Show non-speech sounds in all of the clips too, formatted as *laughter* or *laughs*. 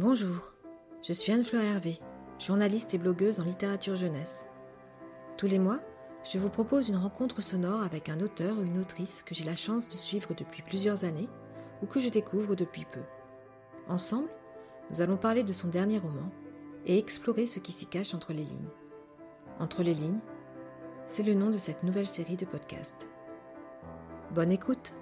Bonjour, je suis Anne-Fleur Hervé, journaliste et blogueuse en littérature jeunesse. Tous les mois, je vous propose une rencontre sonore avec un auteur ou une autrice que j'ai la chance de suivre depuis plusieurs années ou que je découvre depuis peu. Ensemble, nous allons parler de son dernier roman et explorer ce qui s'y cache entre les lignes. Entre les lignes, c'est le nom de cette nouvelle série de podcasts. Bonne écoute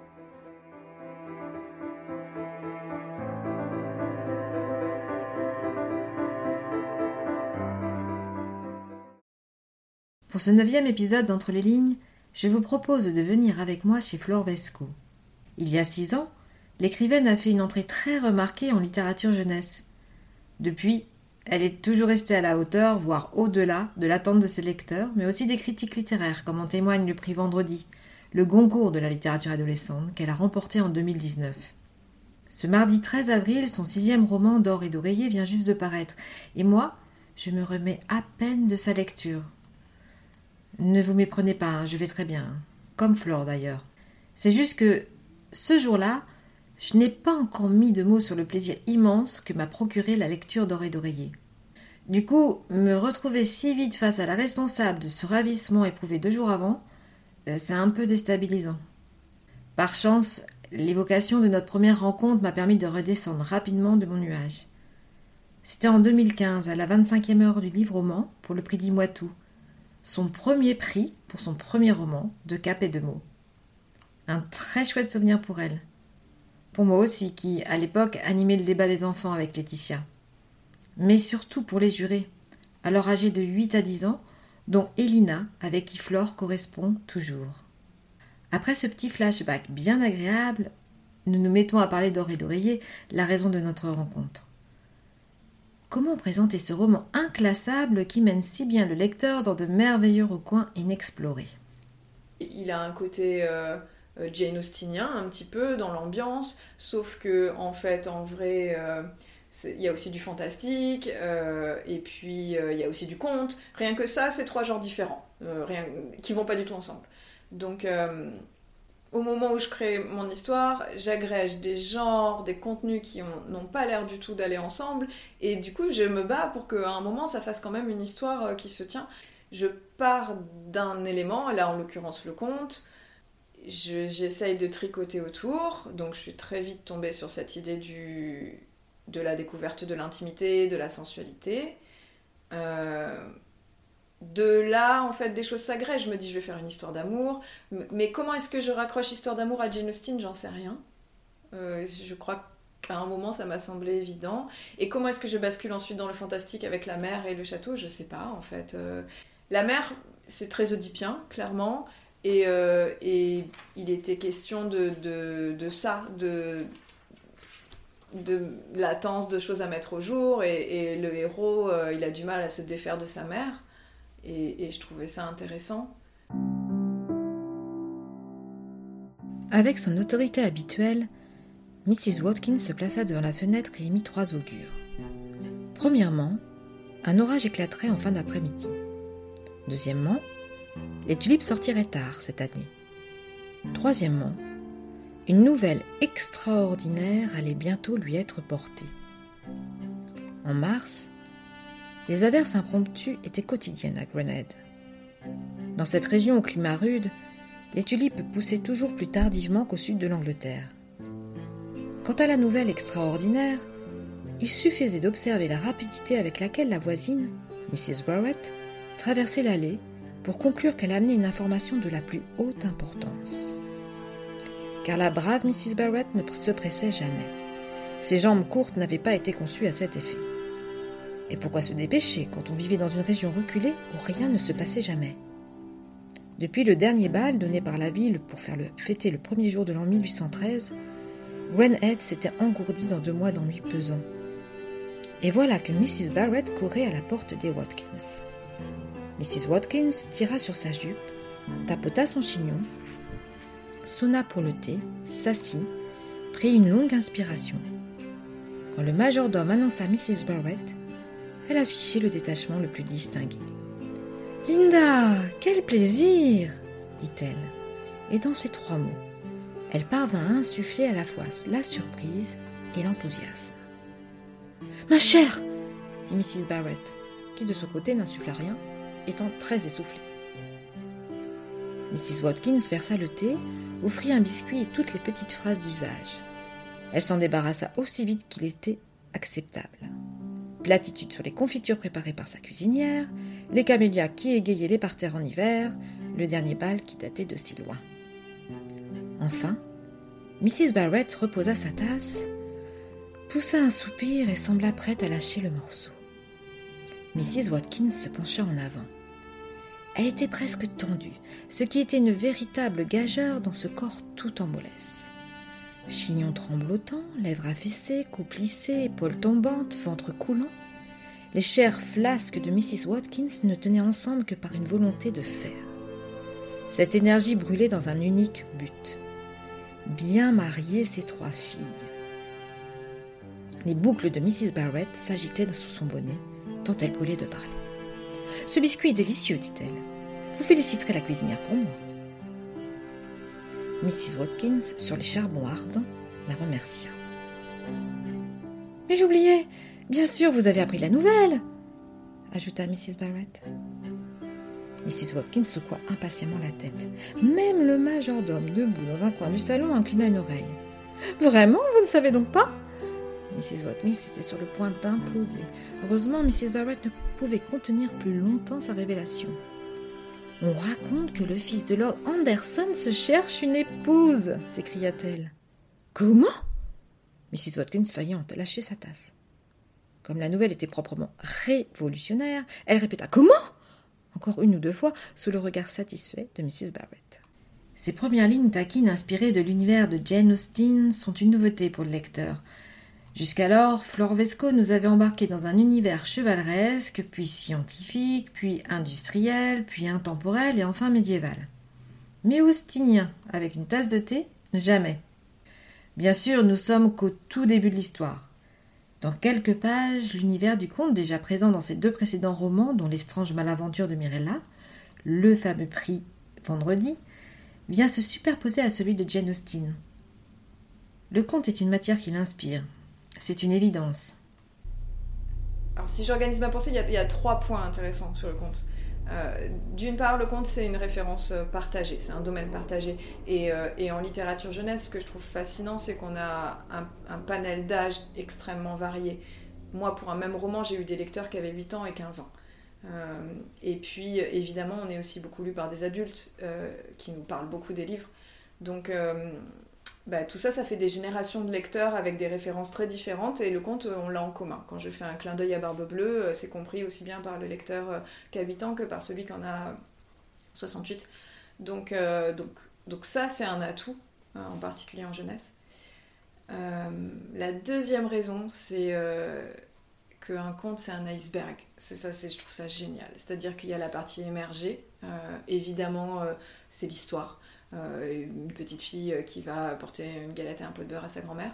Pour ce neuvième épisode d'Entre les lignes, je vous propose de venir avec moi chez Flore Vesco. Il y a six ans, l'écrivaine a fait une entrée très remarquée en littérature jeunesse. Depuis, elle est toujours restée à la hauteur, voire au-delà, de l'attente de ses lecteurs, mais aussi des critiques littéraires, comme en témoigne le prix Vendredi, le Goncourt de la littérature adolescente, qu'elle a remporté en 2019. Ce mardi 13 avril, son sixième roman d'or et d'oreiller vient juste de paraître, et moi, je me remets à peine de sa lecture. Ne vous méprenez pas, hein, je vais très bien. Comme Flore d'ailleurs. C'est juste que ce jour-là, je n'ai pas encore mis de mots sur le plaisir immense que m'a procuré la lecture d'Oré d'Oreiller. Du coup, me retrouver si vite face à la responsable de ce ravissement éprouvé deux jours avant, euh, c'est un peu déstabilisant. Par chance, l'évocation de notre première rencontre m'a permis de redescendre rapidement de mon nuage. C'était en 2015, à la 25e heure du livre roman, pour le prix d'Imoitou, son premier prix pour son premier roman, De cap et de mots. Un très chouette souvenir pour elle. Pour moi aussi, qui, à l'époque, animait le débat des enfants avec Laetitia. Mais surtout pour les jurés, alors âgés de 8 à 10 ans, dont Elina, avec qui Flore correspond toujours. Après ce petit flashback bien agréable, nous nous mettons à parler d'or et d'oreiller, la raison de notre rencontre. Comment présenter ce roman inclassable qui mène si bien le lecteur dans de merveilleux recoins inexplorés? Il a un côté euh, euh, Jane Austenien un petit peu dans l'ambiance, sauf que en fait, en vrai, euh, il y a aussi du fantastique, et puis il y a aussi du conte. Rien que ça, c'est trois genres différents, rien, qui vont pas du tout ensemble. Donc au moment où je crée mon histoire, j'agrège des genres, des contenus qui n'ont pas l'air du tout d'aller ensemble. Et du coup, je me bats pour qu'à un moment, ça fasse quand même une histoire euh, qui se tient. Je pars d'un élément, là en l'occurrence le conte. J'essaye de tricoter autour. Donc je suis très vite tombée sur cette idée de la découverte de l'intimité, de la sensualité. Euh, de là, en fait, des choses s'agrègent. Je me dis, je vais faire une histoire d'amour. Mais comment est-ce que je raccroche histoire d'amour à Jane Austen? J'en sais rien. Euh, je crois qu'à un moment, ça m'a semblé évident. Et comment est-ce que je bascule ensuite dans le fantastique avec la mer et le château? Je sais pas, en fait. Euh, la mer, c'est très oedipien, clairement. Et, euh, il était question de, ça, de, de latence de choses à mettre au jour. Et, et le héros, il a du mal à se défaire de sa mère. Et, je trouvais ça intéressant. Avec son autorité habituelle, Mrs. Watkins se plaça devant la fenêtre et émit trois augures. Premièrement, un orage éclaterait en fin d'après-midi. Deuxièmement, les tulipes sortiraient tard cette année. Troisièmement, une nouvelle extraordinaire allait bientôt lui être portée. En mars, les averses impromptues étaient quotidiennes à Grenade. Dans cette région au climat rude, les tulipes poussaient toujours plus tardivement qu'au sud de l'Angleterre. Quant à la nouvelle extraordinaire, il suffisait d'observer la rapidité avec laquelle la voisine, Mrs. Barrett, traversait l'allée pour conclure qu'elle amenait une information de la plus haute importance. Car la brave Mrs. Barrett ne se pressait jamais. Ses jambes courtes n'avaient pas été conçues à cet effet. Et pourquoi se dépêcher quand on vivait dans une région reculée où rien ne se passait jamais? Depuis le dernier bal donné par la ville pour faire le, fêter le premier jour de l'an 1813, Wrenhead s'était engourdi dans deux mois d'ennui pesants. Et voilà que Mrs. Barrett courait à la porte des Watkins. Mrs. Watkins tira sur sa jupe, tapota son chignon, sonna pour le thé, s'assit, prit une longue inspiration. Quand le majordome annonça Mrs. Barrett, elle affichait le détachement le plus distingué. Linda, quel plaisir dit-elle. Et dans ces trois mots, elle parvint à insuffler à la fois la surprise et l'enthousiasme. Ma chère dit Mrs. Barrett, qui de son côté n'insuffla rien, étant très essoufflée. Mrs. Watkins versa le thé, offrit un biscuit et toutes les petites phrases d'usage. Elle s'en débarrassa aussi vite qu'il était acceptable. Platitude sur les confitures préparées par sa cuisinière, les camélias qui égayaient les parterres en hiver, le dernier bal qui datait de si loin. Enfin, Mrs. Barrett reposa sa tasse, poussa un soupir et sembla prête à lâcher le morceau. Mrs. Watkins se pencha en avant. Elle était presque tendue, ce qui était une véritable gageure dans ce corps tout en mollesse. Chignon tremblotant, lèvres affaissées, cou plissé, épaules tombantes, ventre coulant, les chairs flasques de Mrs. Watkins ne tenaient ensemble que par une volonté de faire. Cette énergie brûlait dans un unique but bien marier ses trois filles. Les boucles de Mrs. Barrett s'agitaient sous son bonnet, tant elle brûlait de parler. Ce biscuit est délicieux, dit-elle. Vous féliciterez la cuisinière pour moi. Mrs. Watkins, sur les charbons ardents, la remercia. Mais j'oubliais Bien sûr, vous avez appris la nouvelle ajouta Mrs. Barrett. Mrs. Watkins secoua impatiemment la tête. Même le majordome, debout dans un coin du salon, inclina une oreille. Vraiment, vous ne savez donc pas? Mrs. Watkins était sur le point d'imploser. Heureusement, Mrs. Barrett ne pouvait contenir plus longtemps sa révélation. On raconte que le fils de Lord Anderson se cherche une épouse, s'écria-t-elle. Comment? Mrs. Watkins faillit en lâcher sa tasse. Comme la nouvelle était proprement révolutionnaire, elle répéta Comment? encore une ou deux fois, sous le regard satisfait de Mrs. Barrett. Ces premières lignes taquines inspirées de l'univers de Jane Austen sont une nouveauté pour le lecteur. Jusqu'alors, Flore Vesco nous avait embarqués dans un univers chevaleresque, puis scientifique, puis industriel, puis intemporel et enfin médiéval. Mais austinien, avec une tasse de thé, jamais. Bien sûr, nous sommes qu'au tout début de l'histoire. Dans quelques pages, l'univers du conte déjà présent dans ces deux précédents romans, dont L'estrange malaventure de Mirella, le fameux prix Vendredi, vient se superposer à celui de Jane Austen. Le conte est une matière qui l'inspire. C'est une évidence. Alors si j'organise ma pensée, il y, a, trois points intéressants sur le conte. Euh, d'une part, le conte, c'est une référence euh, partagée, c'est un domaine partagé. Euh, et, en littérature jeunesse, ce que je trouve fascinant, c'est qu'on a un, panel d'âge extrêmement varié. Moi, pour un même roman, j'ai eu des lecteurs qui avaient 8 ans et 15 ans. et puis, évidemment, on est aussi beaucoup lu par des adultes qui nous parlent beaucoup des livres. Donc, bah, tout ça, ça fait des générations de lecteurs avec des références très différentes et le conte, on l'a en commun. Quand je fais un clin d'œil à Barbe Bleue, euh, c'est compris aussi bien par le lecteur euh, qui a 8 ans que par celui qui en a 68. Donc, euh, donc, donc ça, c'est un atout, en particulier en jeunesse. la deuxième raison, c'est qu'un conte, c'est un iceberg. C'est ça, je trouve ça génial. C'est-à-dire qu'il y a la partie émergée. évidemment, c'est l'histoire. Euh, une petite fille euh, qui va apporter une galette et un pot de beurre à sa grand-mère.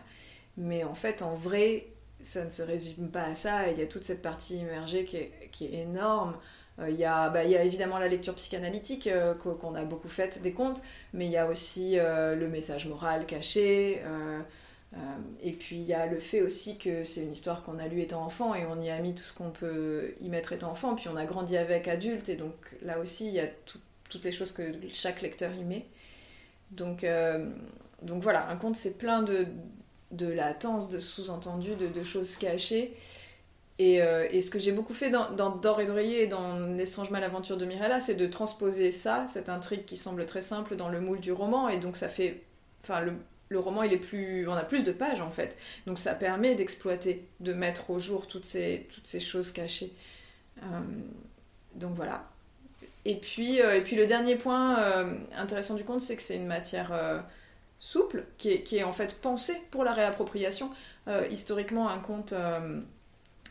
Mais en fait, en vrai, ça ne se résume pas à ça. Il y a toute cette partie immergée qui est, qui est énorme. Euh, il, y a, bah, y a évidemment la lecture psychanalytique qu'on a beaucoup faite des contes, mais il y a aussi le message moral caché. et puis il y a le fait aussi que c'est une histoire qu'on a lue étant enfant et on y a mis tout ce qu'on peut y mettre étant enfant. Puis on a grandi avec adulte et donc là aussi il y a toutes les choses que chaque lecteur y met. Donc, euh, donc voilà, un conte c'est plein de, de latence, de sous-entendus, de, choses cachées. Euh, et, ce que j'ai beaucoup fait dans, dans Dor et Droyer et dans L'étrange malaventure de Mirella, c'est de transposer ça, cette intrigue qui semble très simple, dans le moule du roman. Et donc ça fait. Enfin, le, roman, il est plus. On a plus de pages en fait. Donc ça permet d'exploiter, de mettre au jour toutes ces, toutes ces choses cachées. Euh, donc voilà. Et puis, euh, et puis le dernier point euh, intéressant du conte, c'est que c'est une matière euh, souple, qui est, en fait pensée pour la réappropriation. historiquement, un conte,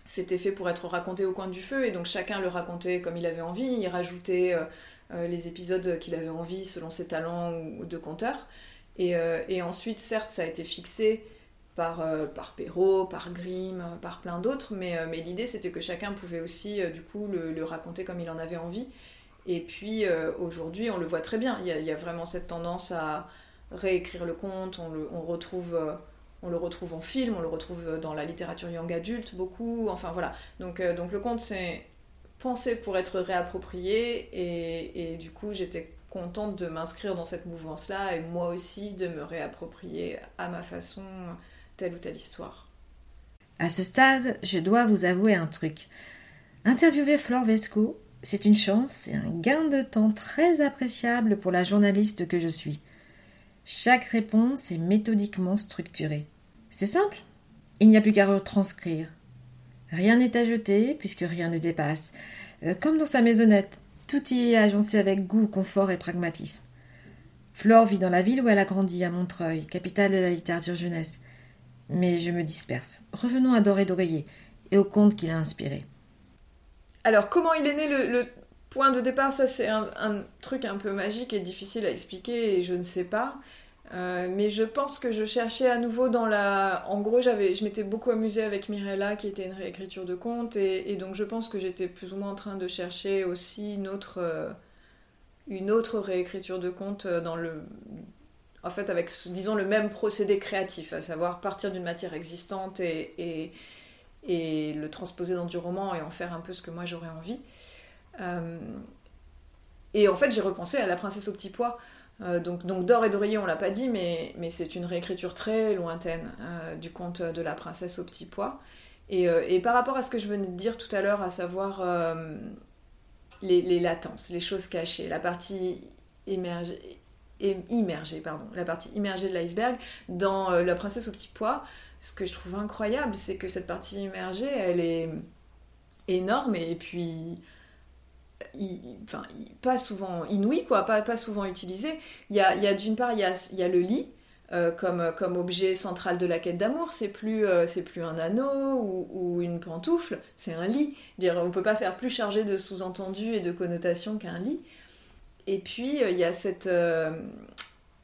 c'était fait pour être raconté au coin du feu, et donc chacun le racontait comme il avait envie, il rajoutait les épisodes qu'il avait envie selon ses talents de conteur. Et, ensuite, certes, ça a été fixé par, par Perrault, par Grimm, par plein d'autres, mais, l'idée c'était que chacun pouvait aussi du coup le, raconter comme il en avait envie. Et puis euh, aujourd'hui, on le voit très bien. Il y, a, vraiment cette tendance à réécrire le conte. On, le, retrouve euh, on le retrouve en film, on le retrouve dans la littérature young adulte beaucoup. Enfin voilà. Donc, donc le conte, c'est pensé pour être réapproprié et, et du coup, j'étais contente de m'inscrire dans cette mouvance-là et moi aussi de me réapproprier à ma façon telle ou telle histoire. À ce stade, je dois vous avouer un truc. Interviewer Flore Vesco, c'est une chance et un gain de temps très appréciable pour la journaliste que je suis. Chaque réponse est méthodiquement structurée. C'est simple. Il n'y a plus qu'à retranscrire. Rien n'est à jeter puisque rien ne dépasse. Euh, comme dans sa maisonnette, tout y est agencé avec goût, confort et pragmatisme. Flore vit dans la ville où elle a grandi, à Montreuil, capitale de la littérature jeunesse. Mais je me disperse. Revenons à Doré d'Oreiller et au conte qu'il a inspiré. Alors, comment il est né le, point de départ Ça, c'est un, truc un peu magique et difficile à expliquer et je ne sais pas. Euh, mais je pense que je cherchais à nouveau dans la. En gros, je m'étais beaucoup amusée avec Mirella, qui était une réécriture de conte, et, donc je pense que j'étais plus ou moins en train de chercher aussi une autre, euh, réécriture de conte euh. En fait, avec, disons, le même procédé créatif, à savoir partir d'une matière existante et, et, le transposer dans du roman et en faire un peu ce que moi j'aurais envie. et en fait, j'ai repensé à La princesse au petit pois. Euh, donc, D'or et d'oreiller, on l'a pas dit, mais, c'est une réécriture très lointaine euh, du conte de la princesse au petit pois. Et, euh, par rapport à ce que je venais de dire tout à l'heure, à savoir les, latences, les choses cachées, la partie immergée, la partie immergée de l'iceberg, dans La princesse au petit pois, ce que je trouve incroyable, c'est que cette partie immergée, elle est énorme et puis enfin, pas souvent inouï, quoi, pas, pas souvent utilisé. Il y a, il y a d'une part, il y a, il y a le lit. Euh, comme, comme objet central de la quête d'amour, c'est plus, euh, c'est plus un anneau ou, une pantoufle, c'est un lit. Dire, on peut pas faire plus chargé de sous-entendus et de connotations qu'un lit. Et puis, euh, il y a cette,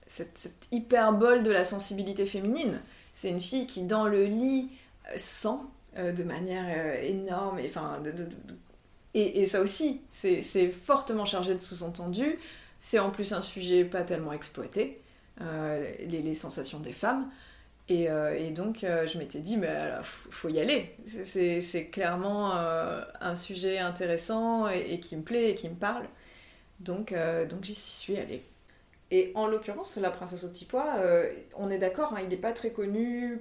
cette, hyperbole de la sensibilité féminine. C'est une fille qui, dans le lit, sent de manière énorme, enfin, de, et, ça aussi, c'est fortement chargé de sous-entendus. C'est en plus un sujet pas tellement exploité, euh, les, sensations des femmes. Et, euh, donc, euh, je m'étais dit, mais il faut y aller. C'est clairement un sujet intéressant et, qui me plaît et qui me parle. Donc, donc j'y suis allée. Et en l'occurrence, La princesse au petit pois, on est d'accord, hein, il n'est pas très connu.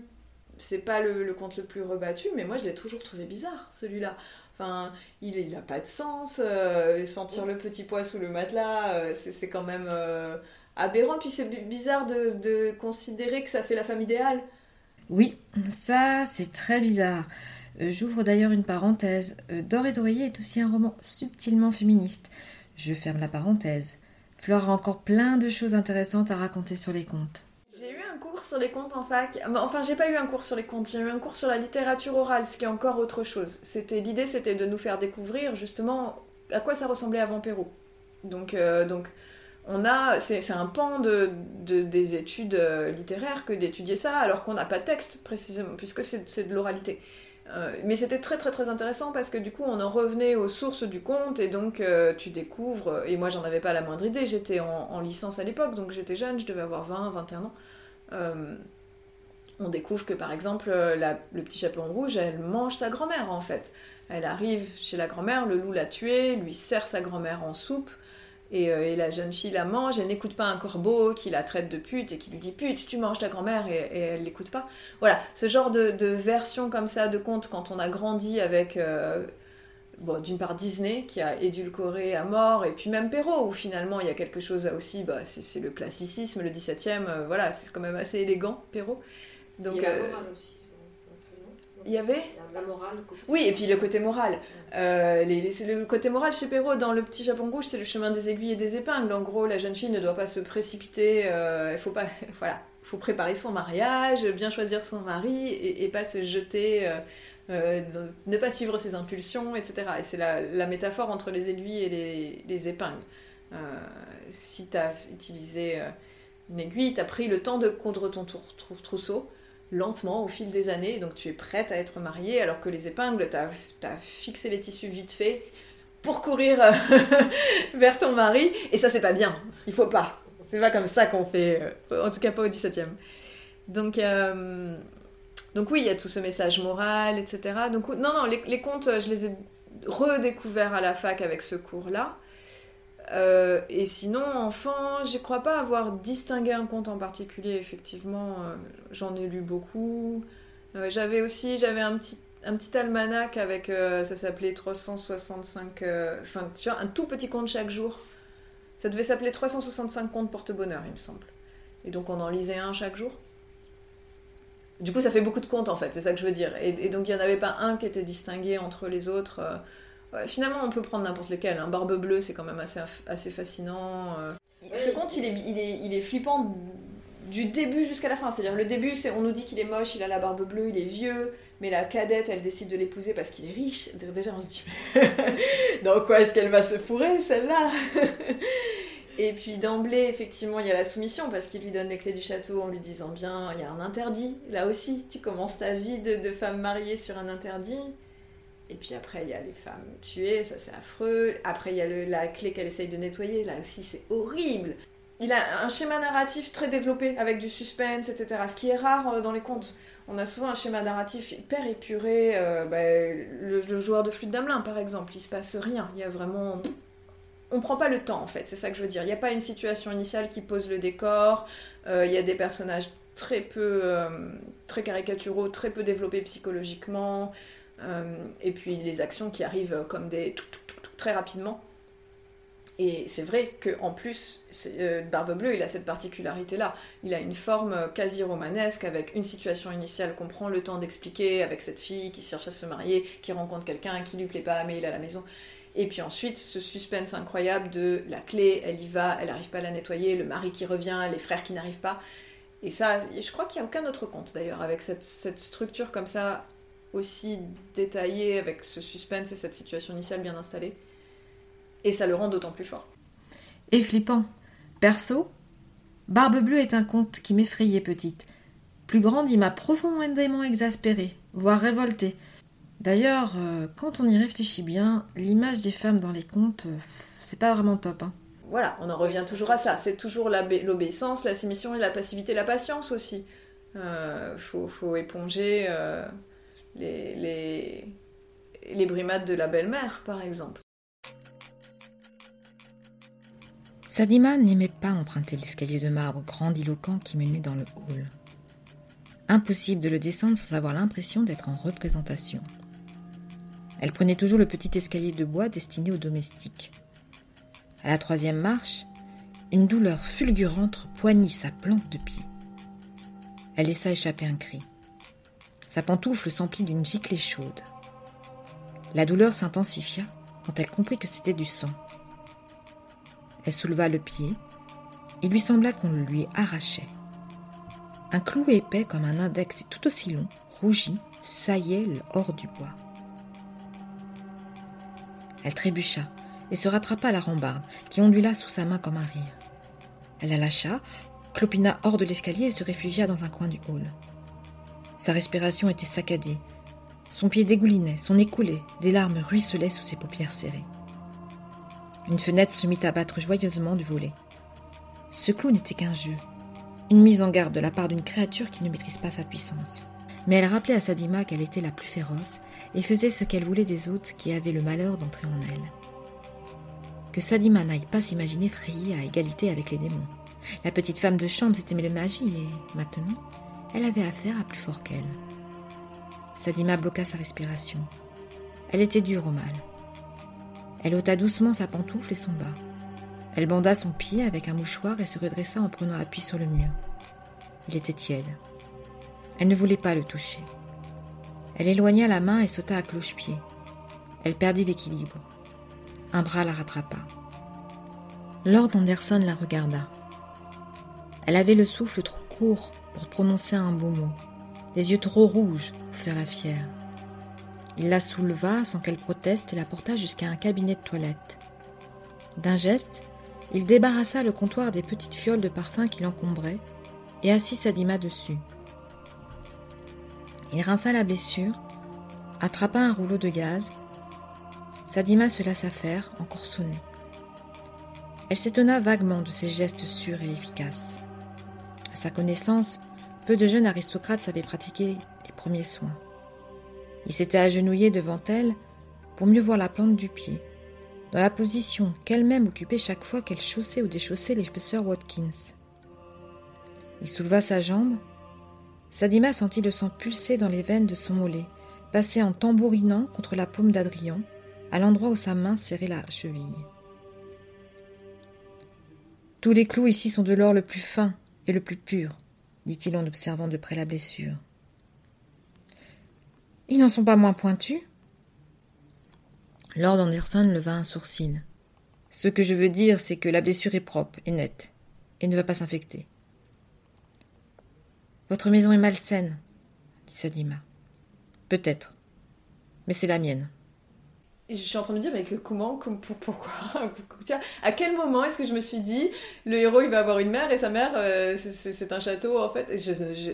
C'est pas le, conte le plus rebattu, mais moi je l'ai toujours trouvé bizarre, celui-là. Enfin, il n'a pas de sens. Euh, sentir le petit pois sous le matelas, euh, c'est quand même euh, aberrant. Puis c'est bizarre de, considérer que ça fait la femme idéale. Oui, ça c'est très bizarre. J'ouvre d'ailleurs une parenthèse. Dor et est aussi un roman subtilement féministe. Je ferme la parenthèse. Flore a encore plein de choses intéressantes à raconter sur les contes. J'ai eu un cours sur les contes en fac. Enfin, j'ai pas eu un cours sur les contes, j'ai eu un cours sur la littérature orale, ce qui est encore autre chose. C'était l'idée, c'était de nous faire découvrir justement à quoi ça ressemblait avant Perrault. Donc, euh, donc on a, c'est un pan de, des études euh, littéraires que d'étudier ça, alors qu'on n'a pas de texte précisément, puisque c'est de l'oralité. Euh, mais c'était très très intéressant parce que du coup on en revenait aux sources du conte et donc tu découvres, et moi j'en avais pas la moindre idée, j'étais en, en, licence à l'époque donc j'étais jeune, je devais avoir 20, 21 ans. Euh, on découvre que par exemple euh, le petit chaperon rouge, elle mange sa grand-mère en fait. Elle arrive chez la grand-mère, le loup l'a tuée, lui sert sa grand-mère en soupe, et, euh, la jeune fille la mange, elle n'écoute pas un corbeau qui la traite de pute et qui lui dit pute, tu manges ta grand-mère, et, elle l'écoute pas. Voilà, ce genre de, version comme ça de conte quand on a grandi avec bon, d'une part Disney qui a édulcoré à mort, et puis même Perrault, où finalement il y a quelque chose aussi, bah, c'est le classicisme, le 17e, euh, voilà, c'est quand même assez élégant, Perrault. Donc, il y a la euh, morale aussi. Il y avait La morale. Oui, et puis le côté moral. Euh, le côté moral chez Perrault, dans Le Petit Japon Rouge, c'est le chemin des aiguilles et des épingles. En gros, la jeune fille ne doit pas se précipiter, il faut pas. *laughs* Voilà, faut préparer son mariage, bien choisir son mari et, et pas se jeter euh, ne pas suivre ses impulsions, etc. Et c'est la, métaphore entre les aiguilles et les, épingles. Euh, si tu as utilisé euh, une aiguille, tu as pris le temps de coudre ton trousseau lentement au fil des années, donc tu es prête à être mariée, alors que les épingles, tu as, fixé les tissus vite fait pour courir *laughs* vers ton mari, et ça c'est pas bien, il faut pas. C'est pas comme ça qu'on fait, en tout cas pas au 17e. Donc, euh, donc oui, il y a tout ce message moral, etc. Donc non, non, les, contes, je les ai redécouverts à la fac avec ce cours-là. Euh, et sinon, enfant, je crois pas avoir distingué un conte en particulier, effectivement. Euh, j'en ai lu beaucoup. j'avais aussi, j'avais un petit, almanach avec, ça s'appelait 365, enfin, tu vois, un tout petit conte chaque jour. Ça devait s'appeler 365 contes porte-bonheur, il me semble. Et donc on en lisait un chaque jour. Du coup, ça fait beaucoup de contes en fait, c'est ça que je veux dire. Et, donc il n'y en avait pas un qui était distingué entre les autres. Finalement, on peut prendre n'importe lequel. Hein. Barbe bleue, c'est quand même assez, assez fascinant. Euh. Ce conte, il est, il, est, il est flippant du début jusqu'à la fin. C'est-à-dire, le début, c'est on nous dit qu'il est moche, il a la barbe bleue, il est vieux, mais la cadette, elle décide de l'épouser parce qu'il est riche. Déjà, on se dit, *laughs* dans quoi est-ce qu'elle va se fourrer, celle-là? *laughs* Et puis d'emblée, effectivement, il y a la soumission parce qu'il lui donne les clés du château en lui disant bien, il y a un interdit. Là aussi, tu commences ta vie de, femme mariée sur un interdit. Et puis après, il y a les femmes tuées, ça c'est affreux. Après, il y a la clé qu'elle essaye de nettoyer, là aussi c'est horrible. Il a un schéma narratif très développé avec du suspense, etc. Ce qui est rare euh, dans les contes. On a souvent un schéma narratif hyper épuré. Euh, bah, le, joueur de flûte d'Amelin, par exemple, il se passe rien. Il y a vraiment on prend pas le temps en fait, c'est ça que je veux dire. Il n'y a pas une situation initiale qui pose le décor, euh, il y a des personnages très peu, euh, très caricaturaux, très peu développés psychologiquement, et puis les actions qui arrivent comme des très rapidement. Et c'est vrai qu'en plus, Barbe Bleue, il a cette particularité-là. Il a une forme quasi romanesque avec une situation initiale qu'on prend le temps d'expliquer avec cette fille qui cherche à se marier, qui rencontre quelqu'un qui lui plaît pas, mais il est à la maison. Et puis ensuite, ce suspense incroyable de la clé, elle y va, elle n'arrive pas à la nettoyer, le mari qui revient, les frères qui n'arrivent pas. Et ça, je crois qu'il n'y a aucun autre conte d'ailleurs, avec cette, structure comme ça, aussi détaillée, avec ce suspense et cette situation initiale bien installée. Et ça le rend d'autant plus fort. Et flippant. Perso, Barbe Bleue est un conte qui m'effrayait petite. Plus grande, il m'a profondément exaspérée, voire révoltée. D'ailleurs, euh, quand on y réfléchit bien, l'image des femmes dans les contes, euh, c'est pas vraiment top. Hein. Voilà, on en revient toujours à ça. C'est toujours l'obéissance, la soumission et la passivité, la patience aussi. Euh, faut, éponger les, les, brimades de la belle-mère, par exemple. Sadima n'aimait pas emprunter l'escalier de marbre grandiloquent qui menait dans le hall. Impossible de le descendre sans avoir l'impression d'être en représentation. Elle prenait toujours le petit escalier de bois destiné aux domestiques. À la troisième marche, une douleur fulgurante poignit sa plante de pied. Elle laissa échapper un cri. Sa pantoufle s'emplit d'une giclée chaude. La douleur s'intensifia quand elle comprit que c'était du sang. Elle souleva le pied. Il lui sembla qu'on le lui arrachait. Un clou épais comme un index et tout aussi long, rougi, saillait hors du bois. Elle trébucha et se rattrapa à la rambarde, qui ondula sous sa main comme un rire. Elle la lâcha, clopina hors de l'escalier et se réfugia dans un coin du hall. Sa respiration était saccadée. Son pied dégoulinait, son nez coulait, des larmes ruisselaient sous ses paupières serrées. Une fenêtre se mit à battre joyeusement du volet. Ce clou n'était qu'un jeu, une mise en garde de la part d'une créature qui ne maîtrise pas sa puissance. Mais elle rappelait à Sadima qu'elle était la plus féroce et faisait ce qu'elle voulait des hôtes qui avaient le malheur d'entrer en elle. Que Sadima n'aille pas s'imaginer frayer à égalité avec les démons. La petite femme de chambre s'était mêlée magie et, maintenant, elle avait affaire à plus fort qu'elle. Sadima bloqua sa respiration. Elle était dure au mal. Elle ôta doucement sa pantoufle et son bas. Elle banda son pied avec un mouchoir et se redressa en prenant appui sur le mur. Il était tiède. Elle ne voulait pas le toucher. Elle éloigna la main et sauta à cloche-pied. Elle perdit l'équilibre. Un bras la rattrapa. Lord Anderson la regarda. Elle avait le souffle trop court pour prononcer un beau mot, les yeux trop rouges pour faire la fière. Il la souleva sans qu'elle proteste et la porta jusqu'à un cabinet de toilette. D'un geste, il débarrassa le comptoir des petites fioles de parfum qui l'encombraient et assit Sadima dessus. Il rinça la blessure, attrapa un rouleau de gaz. Sadima se laissa faire, encore sonnée. Elle s'étonna vaguement de ses gestes sûrs et efficaces. À sa connaissance, peu de jeunes aristocrates savaient pratiquer les premiers soins. Ils s'étaient agenouillés devant elle pour mieux voir la plante du pied, dans la position qu'elle-même occupait chaque fois qu'elle chaussait ou déchaussait l'épaisseur Watkins. Il souleva sa jambe. Sadima sentit le sang pulser dans les veines de son mollet, passer en tambourinant contre la paume d'Adrien, à l'endroit où sa main serrait la cheville. Tous les clous ici sont de l'or le plus fin et le plus pur, dit-il en observant de près la blessure. Ils n'en sont pas moins pointus Lord Anderson leva un sourcil. Ce que je veux dire, c'est que la blessure est propre et nette, et ne va pas s'infecter. Votre maison est malsaine, dit Sadima. Peut-être, mais c'est la mienne. Je suis en train de me dire, mais comment, pourquoi *laughs* À quel moment est-ce que je me suis dit, le héros il va avoir une mère et sa mère euh, c'est un château en fait?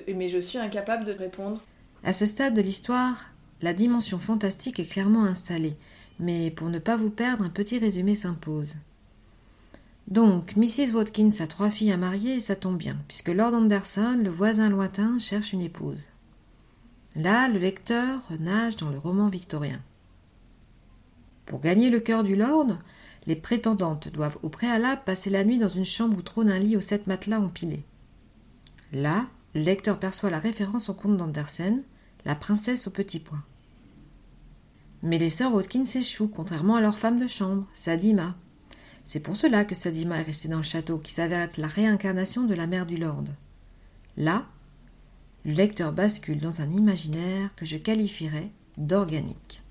Mais je suis incapable de répondre. À ce stade de l'histoire, la dimension fantastique est clairement installée, mais pour ne pas vous perdre, un petit résumé s'impose. Donc, Mrs. Watkins a trois filles à marier et ça tombe bien, puisque Lord Anderson, le voisin lointain, cherche une épouse. Là, le lecteur nage dans le roman victorien. Pour gagner le cœur du lord, les prétendantes doivent au préalable passer la nuit dans une chambre où trône un lit aux sept matelas empilés. Là, le lecteur perçoit la référence au conte d'Andersen, la princesse au petit point. Mais les sœurs Watkins s'échouent, contrairement à leur femme de chambre, Sadima. C'est pour cela que Sadima est restée dans le château, qui s'avère être la réincarnation de la mère du Lord. Là, le lecteur bascule dans un imaginaire que je qualifierais d'organique.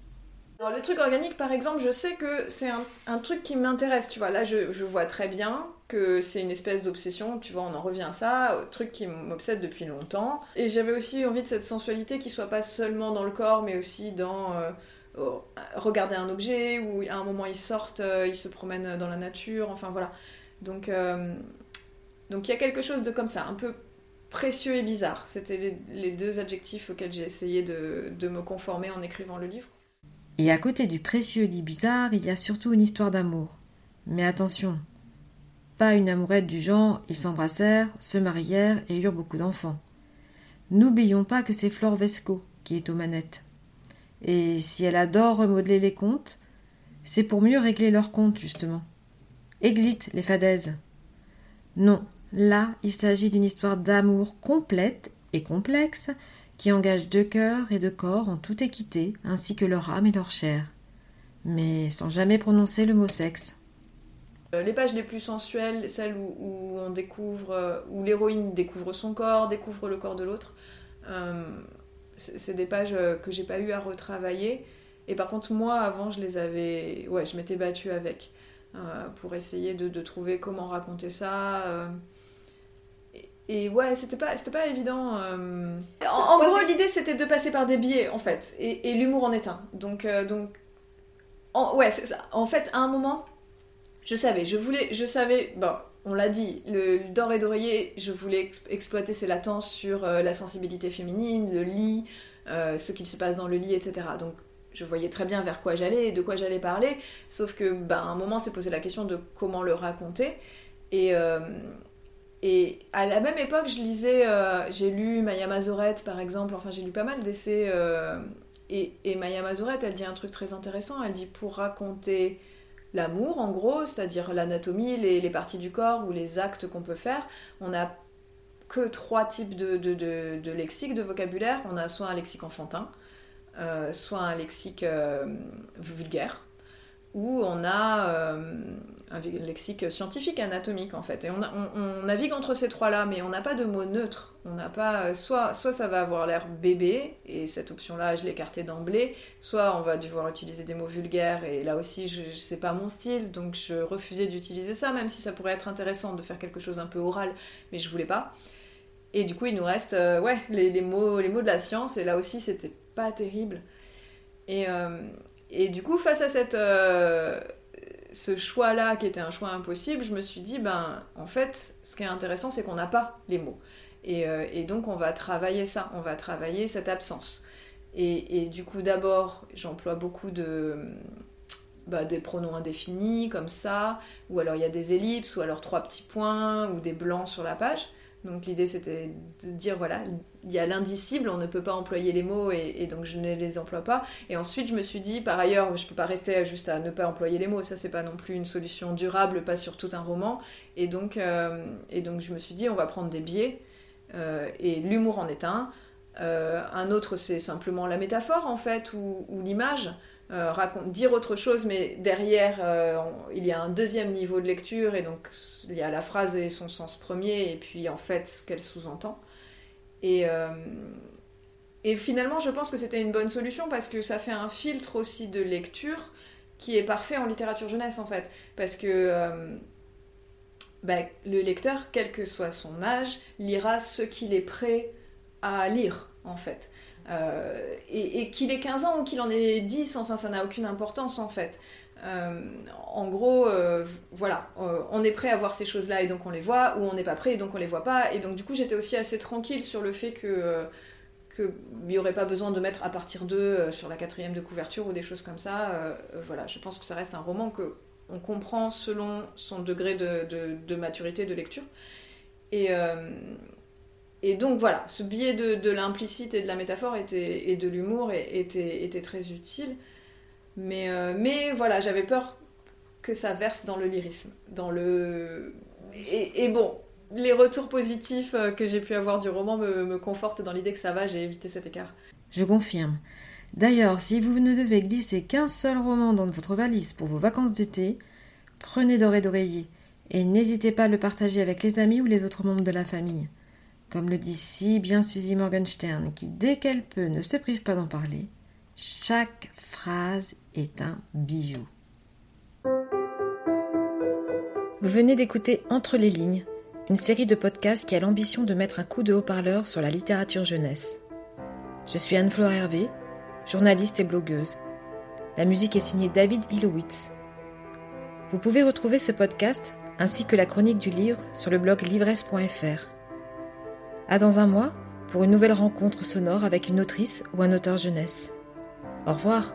Le truc organique, par exemple, je sais que c'est un, truc qui m'intéresse, tu vois. Là, je, vois très bien que c'est une espèce d'obsession, tu vois, on en revient à ça, au truc qui m'obsède depuis longtemps. Et j'avais aussi envie de cette sensualité qui soit pas seulement dans le corps, mais aussi dans... Euh, regarder un objet ou à un moment ils sortent, euh, ils se promènent dans la nature, enfin voilà. Donc euh, donc il y a quelque chose de comme ça, un peu précieux et bizarre. C'était les, deux adjectifs auxquels j'ai essayé de, me conformer en écrivant le livre. Et à côté du précieux du bizarre, il y a surtout une histoire d'amour. Mais attention, pas une amourette du genre ils s'embrassèrent, se marièrent et eurent beaucoup d'enfants. N'oublions pas que c'est Flore Vesco qui est aux manettes. Et si elle adore remodeler les comptes, c'est pour mieux régler leurs comptes, justement. Exit les fadaises. Non, là, il s'agit d'une histoire d'amour complète et complexe qui engage deux cœurs et deux corps en toute équité, ainsi que leur âme et leur chair, mais sans jamais prononcer le mot sexe. Euh, les pages les plus sensuelles, celles où, on découvre, euh, où l'héroïne découvre son corps, découvre le corps de l'autre, euh, c'est des pages que j'ai pas eu à retravailler. Et par contre, moi, avant, je les avais. Ouais, je m'étais battue avec. Pour essayer de, trouver comment raconter ça. Et, ouais, c'était pas, pas évident. En, gros, l'idée, c'était de passer par des biais, en fait. Et, l'humour en est un. Donc. donc ouais, c'est ça. En fait, à un moment, je savais. Je voulais. Je savais. Bon on l'a dit, le, d'or et d'oreiller, je voulais exploiter ses latences sur euh, la sensibilité féminine, le lit, euh, ce qu'il se passe dans le lit, etc. Donc je voyais très bien vers quoi j'allais et de quoi j'allais parler, sauf que ben, à un moment s'est posé la question de comment le raconter. Et, euh, et à la même époque, je lisais, j'ai lu Maya Mazoret par exemple, enfin j'ai lu pas mal d'essais. et, et Maya Mazoret, elle dit un truc très intéressant, elle dit pour raconter l'amour, en gros, c'est-à-dire l'anatomie, les, parties du corps ou les actes qu'on peut faire, on n'a que trois types de, lexique, de vocabulaire. On a soit un lexique enfantin, euh, soit un lexique euh, vulgaire, ou on a euh, un lexique scientifique, anatomique en fait. Et on, navigue entre ces trois-là, mais on n'a pas de mot neutre. On n'a pas, soit, soit ça va avoir l'air bébé, et cette option-là, je l'ai d'emblée, soit on va devoir utiliser des mots vulgaires, et là aussi, je, sais pas mon style, donc je refusais d'utiliser ça, même si ça pourrait être intéressant de faire quelque chose un peu oral, mais je voulais pas. Et du coup, il nous reste, ouais, les, mots, les mots de la science, et là aussi, c'était pas terrible. Et, et du coup, face à cette, euh, ce choix-là, qui était un choix impossible, je me suis dit, ben, en fait, ce qui est intéressant, c'est qu'on n'a pas les mots. Et, euh, et, donc, on va travailler ça, on va travailler cette absence. Et, et du coup, d'abord, j'emploie beaucoup de, bah, des pronoms indéfinis, comme ça, ou alors il y a des ellipses, ou alors trois petits points, ou des blancs sur la page. Donc l'idée c'était de dire voilà, il y a l'indicible, on ne peut pas employer les mots et, donc je ne les emploie pas. Et ensuite je me suis dit par ailleurs, je peux pas rester juste à ne pas employer les mots, ça c'est pas non plus une solution durable, pas sur tout un roman. Et donc, euh, et donc je me suis dit on va prendre des biais euh, et l'humour en est un. Euh, un autre c'est simplement la métaphore en fait ou l'image. Euh, dire autre chose, mais derrière, euh, il y a un deuxième niveau de lecture, et donc il y a la phrase et son sens premier, et puis en fait ce qu'elle sous-entend. Et, euh, et finalement, je pense que c'était une bonne solution parce que ça fait un filtre aussi de lecture qui est parfait en littérature jeunesse en fait. Parce que bah, le lecteur, quel que soit son âge, lira ce qu'il est prêt à lire en fait. Euh, et, qu'il ait 15 ans ou qu'il en ait 10, enfin ça n'a aucune importance en fait. Euh, en gros, euh, voilà, on est prêt à voir ces choses-là et donc on les voit, ou on n'est pas prêt et donc on les voit pas. Et donc du coup j'étais aussi assez tranquille sur le fait que qu'il n'y aurait pas besoin de mettre à partir d'eux sur la quatrième de couverture ou des choses comme ça. voilà, je pense que ça reste un roman que on comprend selon son degré de, de maturité de lecture. Et, et donc voilà, ce biais de, l'implicite et de la métaphore et de l'humour était, très utile. Mais, euh, mais voilà, j'avais peur que ça verse dans le lyrisme. Dans le... Et, bon, les retours positifs euh, que j'ai pu avoir du roman me, me confortent dans l'idée que ça va, j'ai évité cet écart. Je confirme. D'ailleurs, si vous ne devez glisser qu'un seul roman dans votre valise pour vos vacances d'été, prenez Doré d'oreiller et n'hésitez pas à le partager avec les amis ou les autres membres de la famille. Comme le dit si bien Suzy Morgenstern, qui dès qu'elle peut ne se prive pas d'en parler, chaque phrase est un bijou. Vous venez d'écouter Entre les lignes, une série de podcasts qui a l'ambition de mettre un coup de haut-parleur sur la littérature jeunesse. Je suis Anne-Flore Hervé, journaliste et blogueuse. La musique est signée David Ilowitz. Vous pouvez retrouver ce podcast ainsi que la chronique du livre sur le blog livresse.fr. À dans un mois pour une nouvelle rencontre sonore avec une autrice ou un auteur jeunesse. Au revoir.